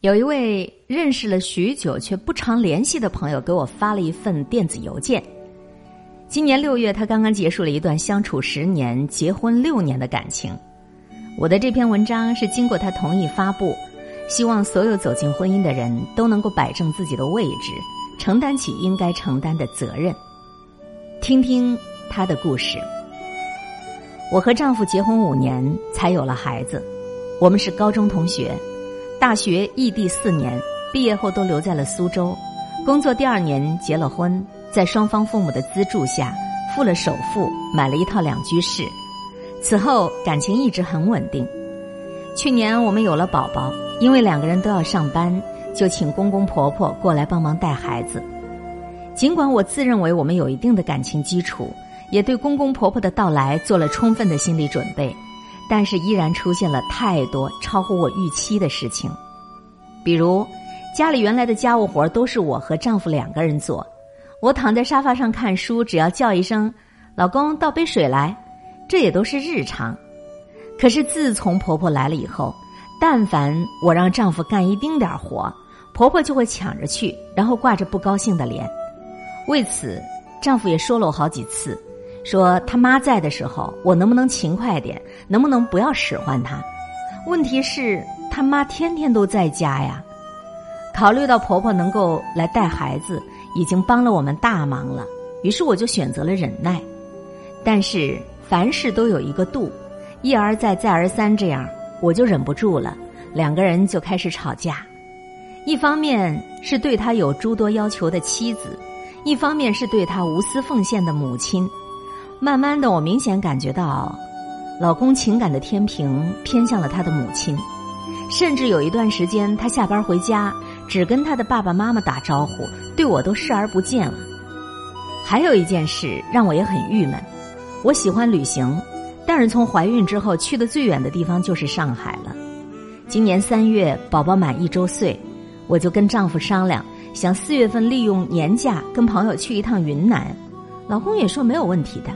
有一位认识了许久却不常联系的朋友给我发了一份电子邮件。今年六月，他刚刚结束了一段相处十年、结婚六年的感情。我的这篇文章是经过他同意发布，希望所有走进婚姻的人都能够摆正自己的位置，承担起应该承担的责任。听听他的故事。我和丈夫结婚五年才有了孩子，我们是高中同学，大学异地四年，毕业后都留在了苏州，工作第二年结了婚，在双方父母的资助下，付了首付买了一套两居室，此后感情一直很稳定。去年我们有了宝宝，因为两个人都要上班，就请公公婆婆过来帮忙带孩子。尽管我自认为我们有一定的感情基础。也对公公婆婆的到来做了充分的心理准备，但是依然出现了太多超乎我预期的事情。比如，家里原来的家务活都是我和丈夫两个人做，我躺在沙发上看书，只要叫一声“老公，倒杯水来”，这也都是日常。可是自从婆婆来了以后，但凡我让丈夫干一丁点活，婆婆就会抢着去，然后挂着不高兴的脸。为此，丈夫也说了我好几次。说他妈在的时候，我能不能勤快点？能不能不要使唤他？问题是他妈天天都在家呀。考虑到婆婆能够来带孩子，已经帮了我们大忙了，于是我就选择了忍耐。但是凡事都有一个度，一而再再而三这样，我就忍不住了，两个人就开始吵架。一方面是对他有诸多要求的妻子，一方面是对他无私奉献的母亲。慢慢的，我明显感觉到，老公情感的天平偏向了他的母亲，甚至有一段时间，他下班回家只跟他的爸爸妈妈打招呼，对我都视而不见了。还有一件事让我也很郁闷，我喜欢旅行，但是从怀孕之后去的最远的地方就是上海了。今年三月宝宝满一周岁，我就跟丈夫商量，想四月份利用年假跟朋友去一趟云南，老公也说没有问题的。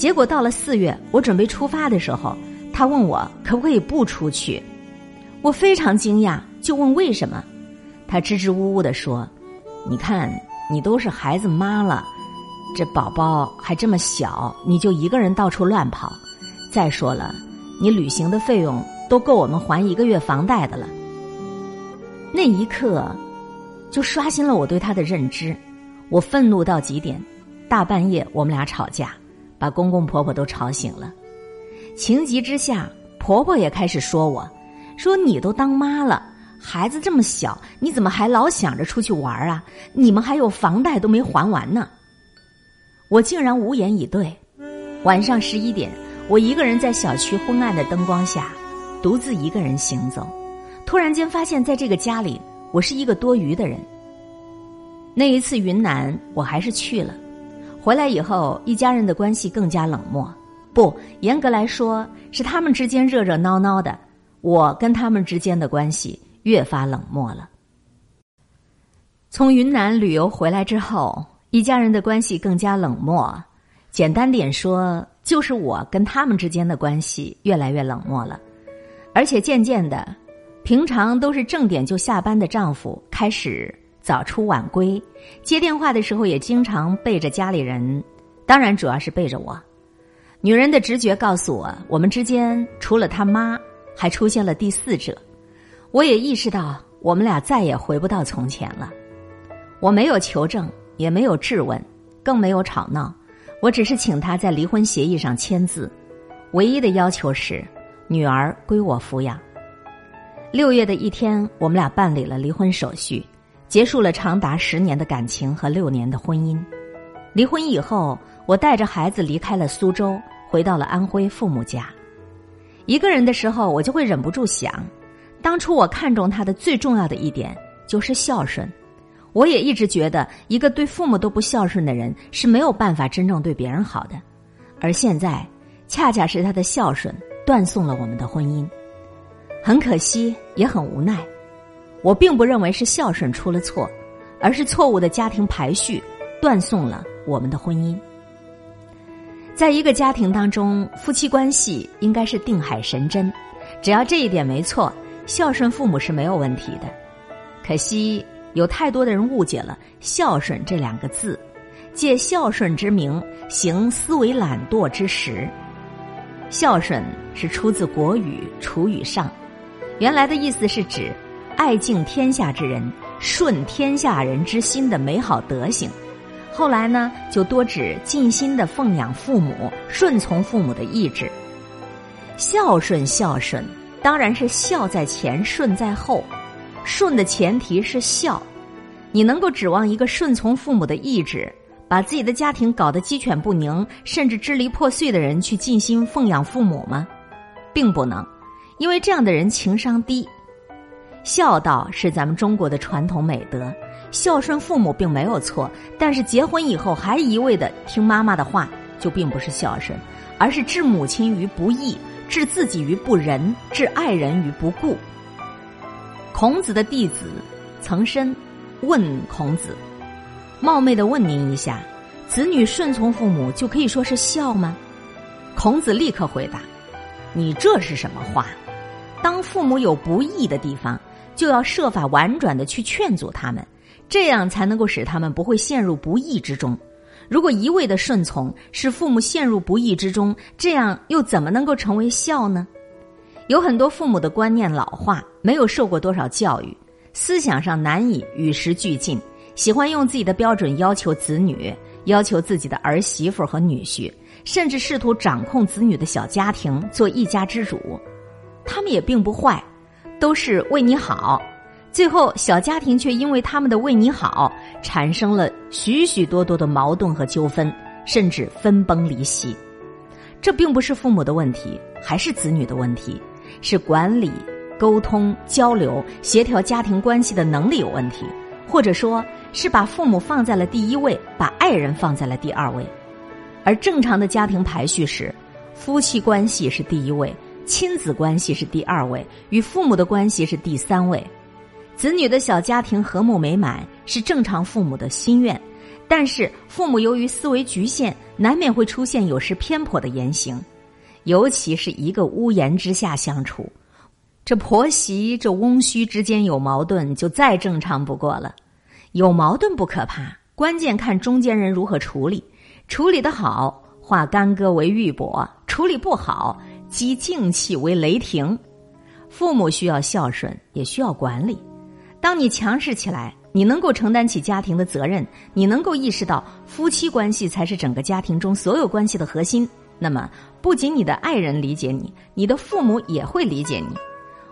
结果到了四月，我准备出发的时候，他问我可不可以不出去。我非常惊讶，就问为什么。他支支吾吾的说：“你看，你都是孩子妈了，这宝宝还这么小，你就一个人到处乱跑。再说了，你旅行的费用都够我们还一个月房贷的了。”那一刻，就刷新了我对他的认知。我愤怒到极点，大半夜我们俩吵架。把公公婆婆都吵醒了，情急之下，婆婆也开始说我，说你都当妈了，孩子这么小，你怎么还老想着出去玩啊？你们还有房贷都没还完呢。我竟然无言以对。晚上十一点，我一个人在小区昏暗的灯光下，独自一个人行走，突然间发现，在这个家里，我是一个多余的人。那一次云南，我还是去了。回来以后，一家人的关系更加冷漠。不，严格来说，是他们之间热热闹闹的，我跟他们之间的关系越发冷漠了。从云南旅游回来之后，一家人的关系更加冷漠。简单点说，就是我跟他们之间的关系越来越冷漠了，而且渐渐的，平常都是正点就下班的丈夫开始。早出晚归，接电话的时候也经常背着家里人，当然主要是背着我。女人的直觉告诉我，我们之间除了他妈，还出现了第四者。我也意识到，我们俩再也回不到从前了。我没有求证，也没有质问，更没有吵闹，我只是请他在离婚协议上签字，唯一的要求是女儿归我抚养。六月的一天，我们俩办理了离婚手续。结束了长达十年的感情和六年的婚姻，离婚以后，我带着孩子离开了苏州，回到了安徽父母家。一个人的时候，我就会忍不住想，当初我看中他的最重要的一点就是孝顺。我也一直觉得，一个对父母都不孝顺的人是没有办法真正对别人好的。而现在，恰恰是他的孝顺断送了我们的婚姻，很可惜，也很无奈。我并不认为是孝顺出了错，而是错误的家庭排序断送了我们的婚姻。在一个家庭当中，夫妻关系应该是定海神针，只要这一点没错，孝顺父母是没有问题的。可惜有太多的人误解了“孝顺”这两个字，借孝顺之名行思维懒惰之实。孝顺是出自国语《楚语上》，原来的意思是指爱敬天下之人、顺天下人之心的美好德行。后来呢，就多指尽心的奉养父母、顺从父母的意志。孝顺，孝顺，当然是孝在前，顺在后。顺的前提是孝，你能够指望一个顺从父母的意志，把自己的家庭搞得鸡犬不宁，甚至支离破碎的人去尽心奉养父母吗？并不能，因为这样的人情商低。孝道是咱们中国的传统美德，孝顺父母并没有错，但是结婚以后还一味的听妈妈的话，就并不是孝顺，而是置母亲于不义，置自己于不仁，置爱人于不顾。孔子的弟子曾参问孔子：“冒昧的问您一下，子女顺从父母就可以说是孝吗？”孔子立刻回答：“你这是什么话？当父母有不义的地方，就要设法婉转的去劝阻他们，这样才能够使他们不会陷入不义之中。如果一味的顺从，使父母陷入不义之中，这样又怎么能够成为孝呢？”有很多父母的观念老化，没有受过多少教育，思想上难以与时俱进，喜欢用自己的标准要求子女，要求自己的儿媳妇和女婿，甚至试图掌控子女的小家庭，做一家之主。他们也并不坏，都是为你好。最后，小家庭却因为他们的为你好，产生了许许多多的矛盾和纠纷，甚至分崩离析。这并不是父母的问题，还是子女的问题。是管理、沟通、交流、协调家庭关系的能力有问题，或者说是把父母放在了第一位，把爱人放在了第二位。而正常的家庭排序是：夫妻关系是第一位，亲子关系是第二位，与父母的关系是第三位。子女的小家庭和睦美满是正常父母的心愿，但是父母由于思维局限，难免会出现有失偏颇的言行。尤其是一个屋檐之下相处，这婆媳这翁婿之间有矛盾，就再正常不过了。有矛盾不可怕，关键看中间人如何处理。处理的好，化干戈为玉帛；处理不好，积静气为雷霆。父母需要孝顺，也需要管理。当你强势起来，你能够承担起家庭的责任，你能够意识到夫妻关系才是整个家庭中所有关系的核心。那么，不仅你的爱人理解你，你的父母也会理解你。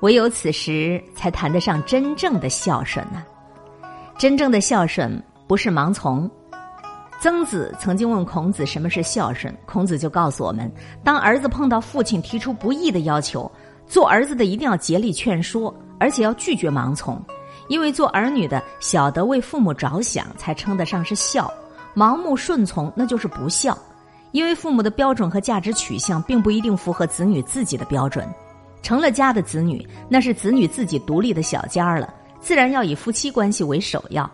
唯有此时，才谈得上真正的孝顺呢。真正的孝顺不是盲从。曾子曾经问孔子什么是孝顺，孔子就告诉我们：当儿子碰到父亲提出不义的要求，做儿子的一定要竭力劝说，而且要拒绝盲从，因为做儿女的晓得为父母着想，才称得上是孝。盲目顺从，那就是不孝。因为父母的标准和价值取向并不一定符合子女自己的标准，成了家的子女那是子女自己独立的小家了，自然要以夫妻关系为首要。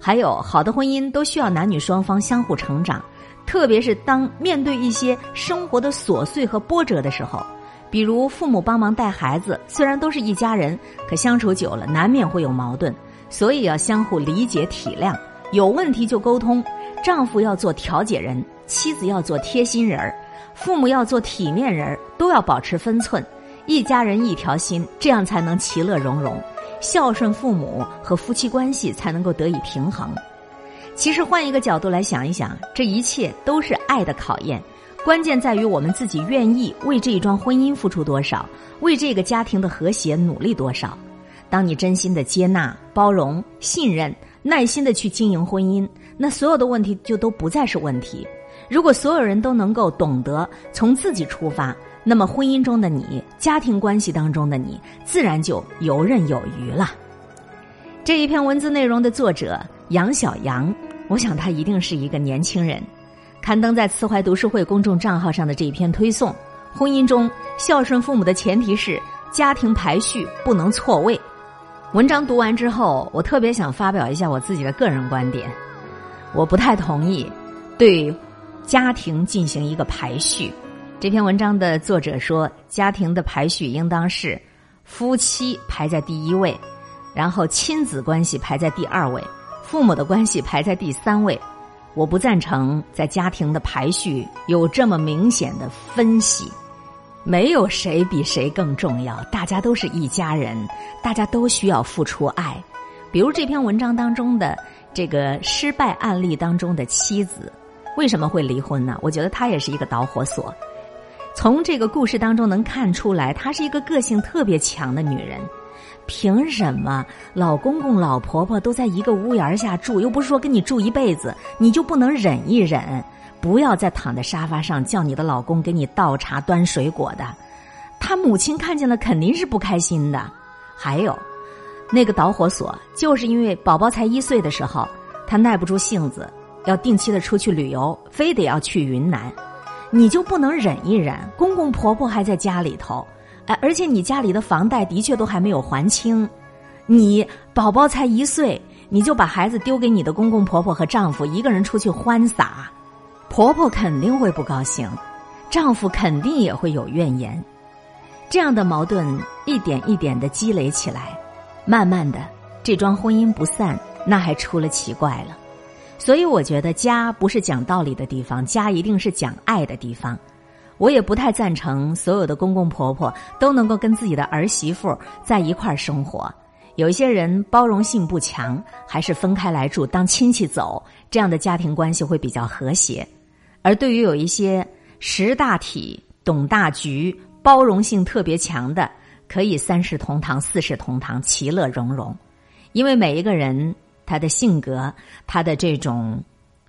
还有，好的婚姻都需要男女双方相互成长，特别是当面对一些生活的琐碎和波折的时候，比如父母帮忙带孩子，虽然都是一家人，可相处久了难免会有矛盾，所以要相互理解体谅，有问题就沟通。丈夫要做调解人。妻子要做贴心人儿，父母要做体面人儿，都要保持分寸，一家人一条心，这样才能其乐融融，孝顺父母和夫妻关系才能够得以平衡。其实换一个角度来想一想，这一切都是爱的考验，关键在于我们自己愿意为这一桩婚姻付出多少，为这个家庭的和谐努力多少。当你真心的接纳、包容、信任、耐心的去经营婚姻，那所有的问题就都不再是问题。如果所有人都能够懂得从自己出发，那么婚姻中的你、家庭关系当中的你，自然就游刃有余了。这一篇文字内容的作者杨小杨，我想他一定是一个年轻人。刊登在慈怀读书会公众账号上的这一篇推送：婚姻中孝顺父母的前提是家庭排序不能错位。文章读完之后，我特别想发表一下我自己的个人观点，我不太同意对。家庭进行一个排序，这篇文章的作者说，家庭的排序应当是夫妻排在第一位，然后亲子关系排在第二位，父母的关系排在第三位。我不赞成在家庭的排序有这么明显的分析，没有谁比谁更重要，大家都是一家人，大家都需要付出爱。比如这篇文章当中的这个失败案例当中的妻子，为什么会离婚呢？我觉得她也是一个导火索。从这个故事当中能看出来，她是一个个性特别强的女人。凭什么老公公老婆婆都在一个屋檐下住，又不是说跟你住一辈子，你就不能忍一忍？不要再躺在沙发上叫你的老公给你倒茶端水果的。他母亲看见了肯定是不开心的。还有，那个导火索就是因为宝宝才一岁的时候，他耐不住性子，要定期的出去旅游，非得要去云南，你就不能忍一忍？公公婆婆还在家里头。哎，而且你家里的房贷的确都还没有还清，你宝宝才一岁，你就把孩子丢给你的公公婆婆和丈夫一个人出去欢撒，婆婆肯定会不高兴，丈夫肯定也会有怨言，这样的矛盾一点一点的积累起来，慢慢的这桩婚姻不散，那还出了奇怪了。所以我觉得家不是讲道理的地方，家一定是讲爱的地方。我也不太赞成所有的公公婆婆都能够跟自己的儿媳妇在一块儿生活。有一些人包容性不强，还是分开来住，当亲戚走，这样的家庭关系会比较和谐。而对于有一些识大体、懂大局、包容性特别强的，可以三世同堂、四世同堂，其乐融融。因为每一个人她的性格、她的这种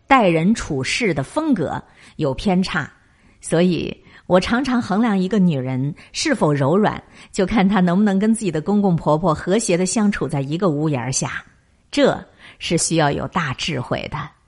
待人处事的风格有偏差。所以我常常衡量一个女人是否柔软，就看她能不能跟自己的公公婆婆和谐的相处在一个屋檐下，这是需要有大智慧的。